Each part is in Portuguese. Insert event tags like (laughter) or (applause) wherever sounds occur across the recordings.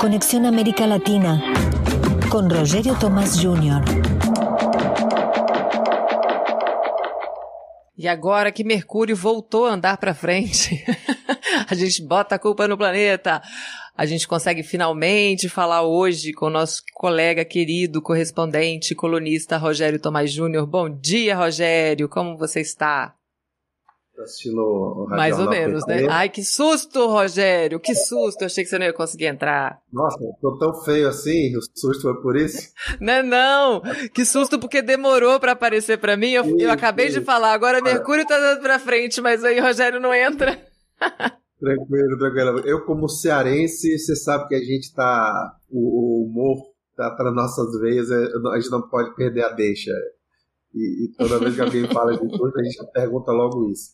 Conexión América Latina con Rogerio Tomás Jr. E agora que Mercúrio voltou a andar para frente, (laughs) a gente bota a culpa no planeta. A gente consegue finalmente falar hoje com o nosso colega querido, correspondente, colunista Rogério Tomás Júnior. Bom dia, Rogério, como você está? Assistindo o Mais ou menos, né? Ai, que susto, Rogério, que susto. Eu achei que você não ia conseguir entrar. Nossa, tô tão feio assim, o susto foi por isso? (laughs) não, é não. Que susto porque demorou para aparecer para mim. Eu, isso, eu acabei isso. de falar, agora Mercúrio tá dando pra frente, mas aí o Rogério não entra. (laughs) tranquilo, tranquilo. Eu, como cearense, você sabe que a gente tá. O, o humor tá para nossas veias, é, a gente não pode perder a deixa. E, e toda vez que alguém fala de tudo, a gente pergunta logo isso.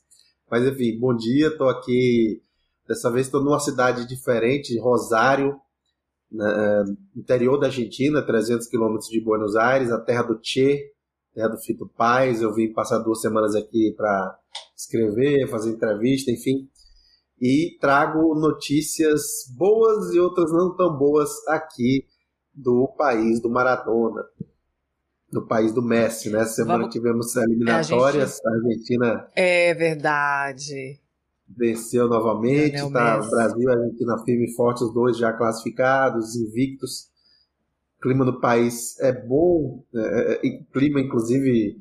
Mas enfim, bom dia, estou aqui. Dessa vez estou numa cidade diferente, Rosário, né, interior da Argentina, 300 quilômetros de Buenos Aires, a terra do Che, terra do Fito Paz. Eu vim passar duas semanas aqui para escrever, fazer entrevista, enfim. E trago notícias boas e outras não tão boas aqui do país do Maradona no país do Messi, né? Semana Vamos... tivemos eliminatórias, a, gente... a, Argentina. É verdade. Venceu novamente, é, tá? O Brasil e Argentina firme e forte, os dois já classificados, invictos. O clima do país é bom, é, é, clima, inclusive,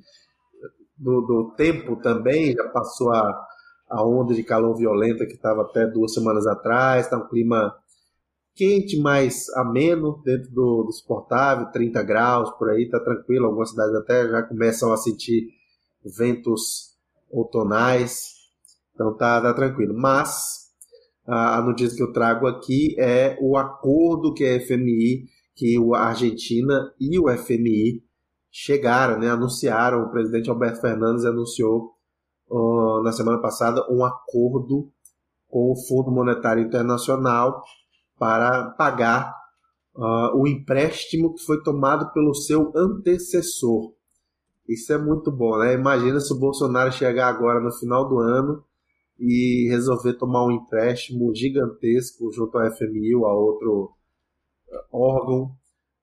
do, do tempo também, já passou a, a onda de calor violenta que estava até duas semanas atrás, está um clima quente, mais ameno, dentro do, do suportável, 30 graus por aí, tá tranquilo. Algumas cidades até já começam a sentir ventos outonais, então tá, tá tranquilo. Mas a, a notícia que eu trago aqui é o acordo que a FMI, que a Argentina e o FMI chegaram, né, anunciaram, o presidente Alberto Fernandes anunciou uh, na semana passada um acordo com o Fundo Monetário Internacional para pagar uh, o empréstimo que foi tomado pelo seu antecessor. Isso é muito bom, né? Imagina se o Bolsonaro chegar agora no final do ano e resolver tomar um empréstimo gigantesco junto ao FMI ou a outro uh, órgão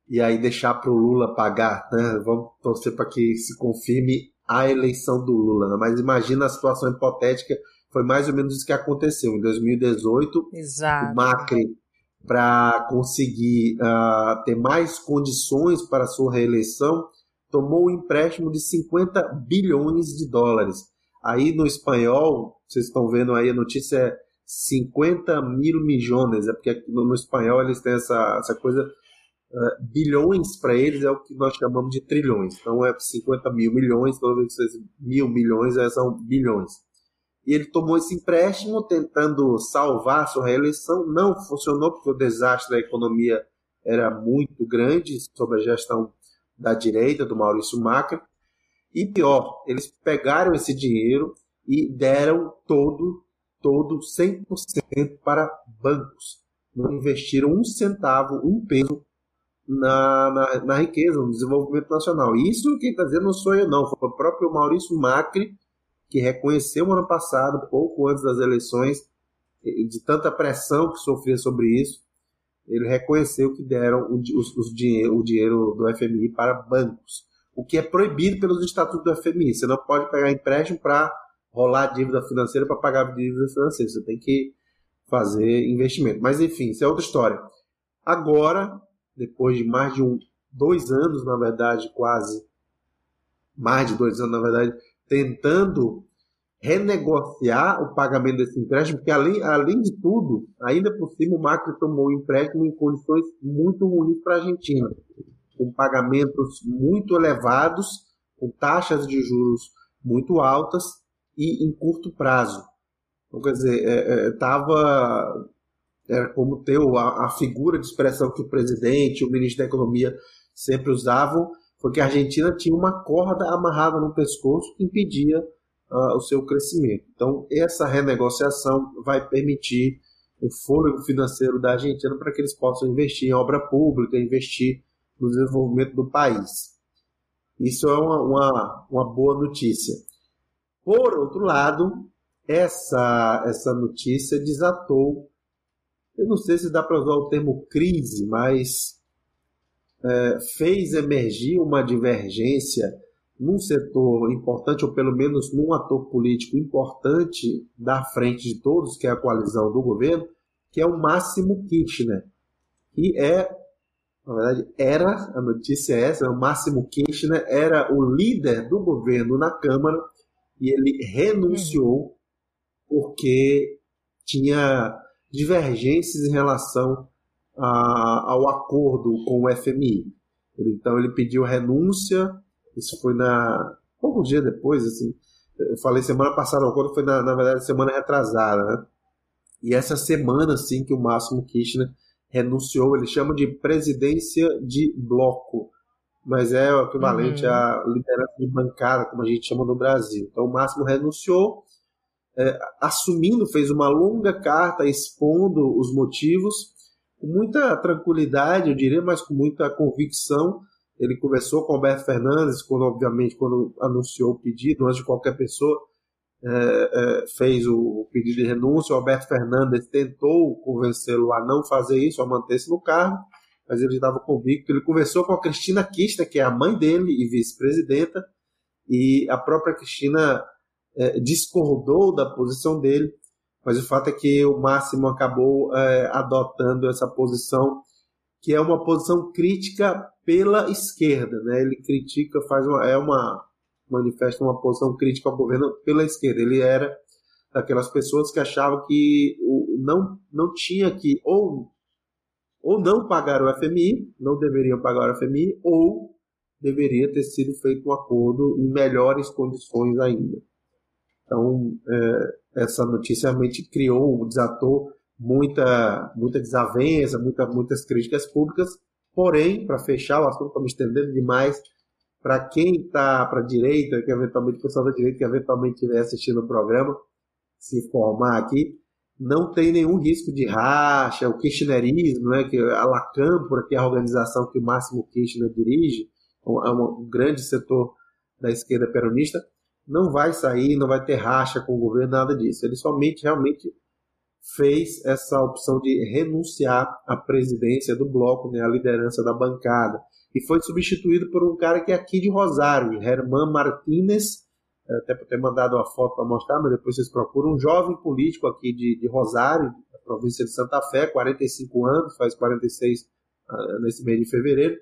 e aí deixar para o Lula pagar, né? Vamos torcer para que se confirme a eleição do Lula. Né? Mas imagina a situação hipotética, foi mais ou menos isso que aconteceu. Em 2018, Exato. o Macri para conseguir uh, ter mais condições para sua reeleição, tomou um empréstimo de 50 bilhões de dólares. Aí no espanhol, vocês estão vendo aí a notícia é 50 mil milhões, é porque no, espanhol eles têm essa, essa coisa, uh, bilhões para eles é o que nós chamamos de trilhões. Então é 50 mil milhões, que vocês mil milhões é, são bilhões e ele tomou esse empréstimo tentando salvar sua reeleição. Não funcionou porque o desastre da economia era muito grande sob a gestão da direita, do Maurício Macri. E pior, eles pegaram esse dinheiro e deram todo, todo 100% para bancos. Não investiram um centavo, um peso na, na, na riqueza, no desenvolvimento nacional. Isso quem está dizendo não sou eu, não. Foi o próprio Maurício Macri que reconheceu no ano passado, pouco antes das eleições, de tanta pressão que sofria sobre isso, ele reconheceu que deram o, os dinheiro, o dinheiro do FMI para bancos, o que é proibido pelos estatutos do FMI. Você não pode pegar empréstimo para rolar dívida financeira para pagar dívida financeira. Você tem que fazer investimento. Mas enfim, isso é outra história. Agora, depois de mais de um, dois anos, na verdade, quase mais de dois anos, na verdade, tentando renegociar o pagamento desse empréstimo, porque além, além de tudo, ainda por cima o Macri tomou o empréstimo em condições muito ruins para a Argentina, com pagamentos muito elevados, com taxas de juros muito altas e em curto prazo. Então, quer dizer, estava é, é, era como ter a, a, figura de expressão que o presidente, o ministro da Economia sempre usavam, porque a Argentina tinha uma corda amarrada no pescoço que impedia uh, o seu crescimento. Então, essa renegociação vai permitir o fôlego financeiro da Argentina para que eles possam investir em obra pública, investir no desenvolvimento do país. Isso é uma, uma, uma boa notícia. Por outro lado, essa, essa notícia desatou eu não sei se dá para usar o termo crise, mas é, fez emergir uma divergência num setor importante, ou pelo menos num ator político importante da frente de todos, que é a coalizão do governo, que é o Máximo Kirchner, que é, na verdade, era, a notícia é essa, o Máximo Kirchner era o líder do governo na Câmara e ele renunciou porque tinha divergências em relação a, ao acordo com o FMI. Então ele pediu renúncia, isso foi na poucos dias depois, assim, eu falei semana passada, o acordo foi na, na verdade semana retrasada, né? E essa semana, assim, que o Máximo Kirchner renunciou, ele chama de presidência de bloco, mas é o equivalente uhum. à liderança de bancada, como a gente chama no Brasil. Então o Máximo renunciou, é, assumindo, fez uma longa carta expondo os motivos, com muita tranquilidade, eu diria, mas com muita convicção. Ele conversou com Alberto Fernandes, quando, obviamente, quando anunciou o pedido, antes de qualquer pessoa, é, é, fez o, pedido de renúncia. O Alberto Fernandes tentou convencê-lo a não fazer isso, a manter-se no cargo, mas ele estava convicto. Ele conversou com a Cristina Kirchner, que é a mãe dele e vice-presidenta, e a própria Cristina é, discordou da posição dele, mas o fato é que o Máximo acabou é, adotando essa posição, que é uma posição crítica pela esquerda, né? Ele critica, faz uma, é uma manifesta uma posição crítica ao governo pela esquerda. Ele era daquelas pessoas que achavam que o, não não tinha que ou ou não pagar o FMI, não deveriam pagar o FMI, ou deveria ter sido feito um acordo em melhores condições ainda. Então, é, essa notícia realmente criou, desatou muita, muita desavença, muita, muitas críticas públicas. Porém, para fechar o assunto, estamos estendendo demais. Para quem está para a direita, que eventualmente pessoal da direita que eventualmente estiver assistindo o programa, se formar aqui, não tem nenhum risco de racha, o kirchnerismo, né, que a Lacâmpora, que é a organização que o Máximo Kirchner dirige, é um, um grande setor da esquerda peronista, não vai sair, não vai ter racha com o governo, nada disso. Ele somente realmente fez essa opção de renunciar à presidência do bloco, né, à liderança da bancada. E foi substituído por um cara que é aqui de Rosário, Herman Martínez, é, até por ter mandado uma foto para mostrar, mas depois vocês procuram, um jovem político aqui de, de Rosário, da província de Santa Fé, 45 anos, faz 46 uh, ah, nesse mês de fevereiro,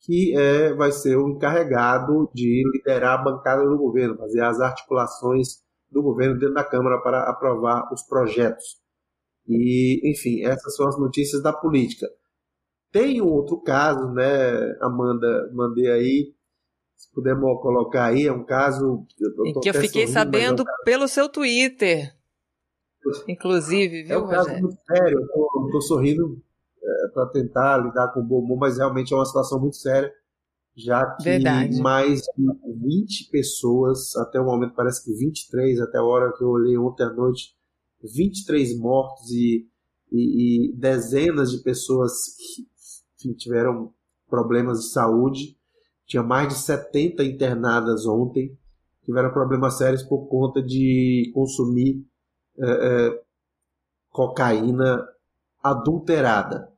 que é, vai ser o encarregado de liderar a bancada do governo, fazer as articulações do governo dentro da Câmara para aprovar os projetos. E, enfim, essas são as notícias da política. Tem um outro caso, né, Amanda, mandei aí, se pudermos colocar aí, é um caso... Eu que eu fiquei sorrindo, sabendo é um pelo seu Twitter, inclusive, viu, É um caso muito sério, eu estou sorrindo para tentar lidar com o bom humor, mas realmente é uma situação muito séria, já que Verdade. mais de 20 pessoas, até o momento parece que 23, até a hora que eu olhei ontem à noite, 23 mortos e, e, e dezenas de pessoas que tiveram problemas de saúde. Tinha mais de 70 internadas ontem, tiveram problemas sérios por conta de consumir é, é, cocaína adulterada.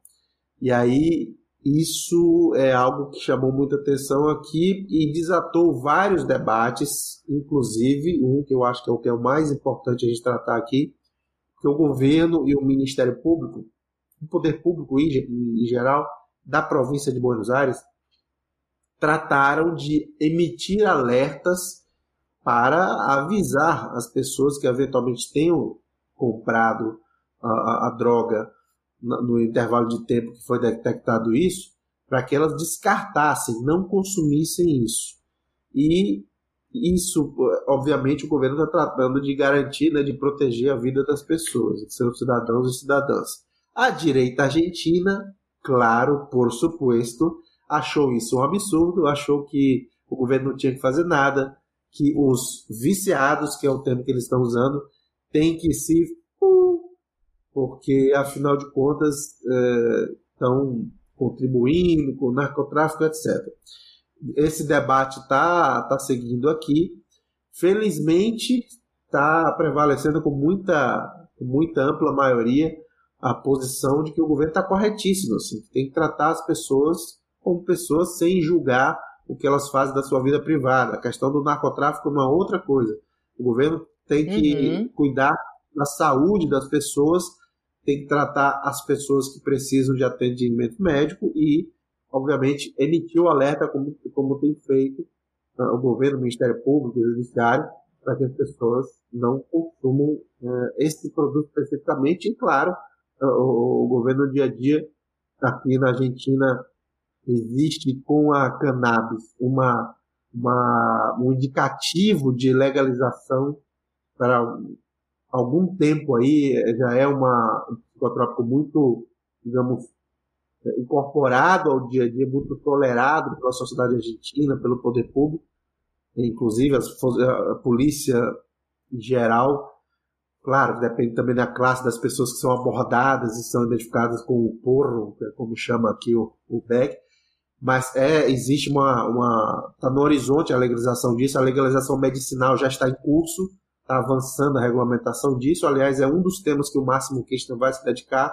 E aí isso é algo que chamou muita atenção aqui e desatou vários debates, inclusive um que eu acho que é o que é o mais importante a gente tratar aqui, que o governo e o Ministério Público, o poder público em, geral da província de Buenos Aires, trataram de emitir alertas para avisar as pessoas que eventualmente tenham comprado a, a, a droga no intervalo de tempo que foi detectado isso, para que elas descartassem, não consumissem isso. E isso, obviamente, o governo está tratando de garantir, né, de proteger a vida das pessoas, de seus cidadãos e cidadãs. A direita argentina, claro, por suposto, achou isso um absurdo, achou que o governo não tinha que fazer nada, que os viciados, que é o termo que eles estão usando, têm que se porque afinal de contas estão é, contribuindo com o narcotráfico, etc. Esse debate está tá seguindo aqui. Felizmente está prevalecendo com muita, com muita ampla maioria a posição de que o governo está corretíssimo, assim, tem que tratar as pessoas como pessoas sem julgar o que elas fazem da sua vida privada. A questão do narcotráfico é uma outra coisa. O governo tem que uhum. cuidar da saúde das pessoas, tem que tratar as pessoas que precisam de atendimento médico e, obviamente, emitir o alerta como, como tem feito uh, o governo, o Ministério Público, o Judiciário, para que as pessoas não consumam uh, esse produto especificamente. E, claro, uh, o, o governo no dia a dia, aqui na Argentina, existe com a cannabis uma, uma, um indicativo de legalização para algum tempo aí, já é uma, um psicotrópico muito, digamos, incorporado ao dia a dia, muito tolerado pela sociedade argentina, pelo poder público, inclusive a, a polícia em geral. Claro, depende também da classe das pessoas que são abordadas e são identificadas com o porro, é como chama aqui o, o Beck, mas é, existe uma, uma. Está no horizonte a legalização disso, a legalização medicinal já está em curso, está avançando a regulamentação disso. Aliás, é um dos temas que o Máximo Kirchner vai se dedicar.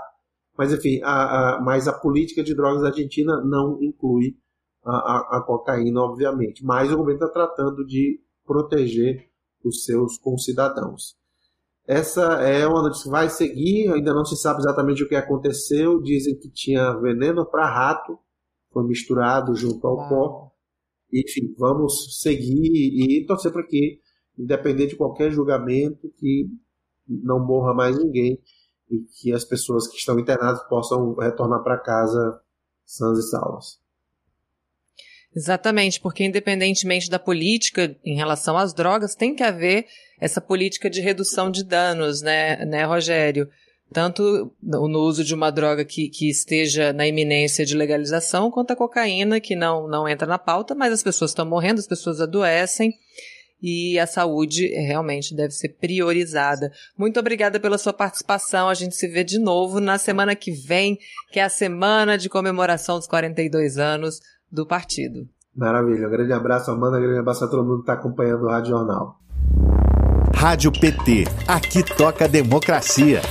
Mas, enfim, a, a, mas a política de drogas da Argentina não inclui a, a, a cocaína, obviamente. Mas o governo está tratando de proteger os seus concidadãos. Essa é uma notícia que vai seguir, ainda não se sabe exatamente o que aconteceu. Dizem que tinha veneno para rato, foi misturado junto ao Uau. pó. Enfim, vamos seguir e torcer para que, independente de qualquer julgamento, que não morra mais ninguém e que as pessoas que estão internadas possam retornar para casa sãs e salvas. Exatamente, porque independentemente da política em relação às drogas, tem que haver essa política de redução de danos, né, né, Rogério? tanto no uso de uma droga que, que esteja na iminência de legalização, quanto a cocaína, que não, não entra na pauta, mas as pessoas estão morrendo, as pessoas adoecem e a saúde realmente deve ser priorizada. Muito obrigada pela sua participação. A gente se vê de novo na semana que vem, que é a semana de comemoração dos 42 anos do partido. Maravilha. Um grande abraço, Amanda. Um grande abraço a todo mundo que está acompanhando o Rádio Jornal. Rádio PT. Aqui toca democracia.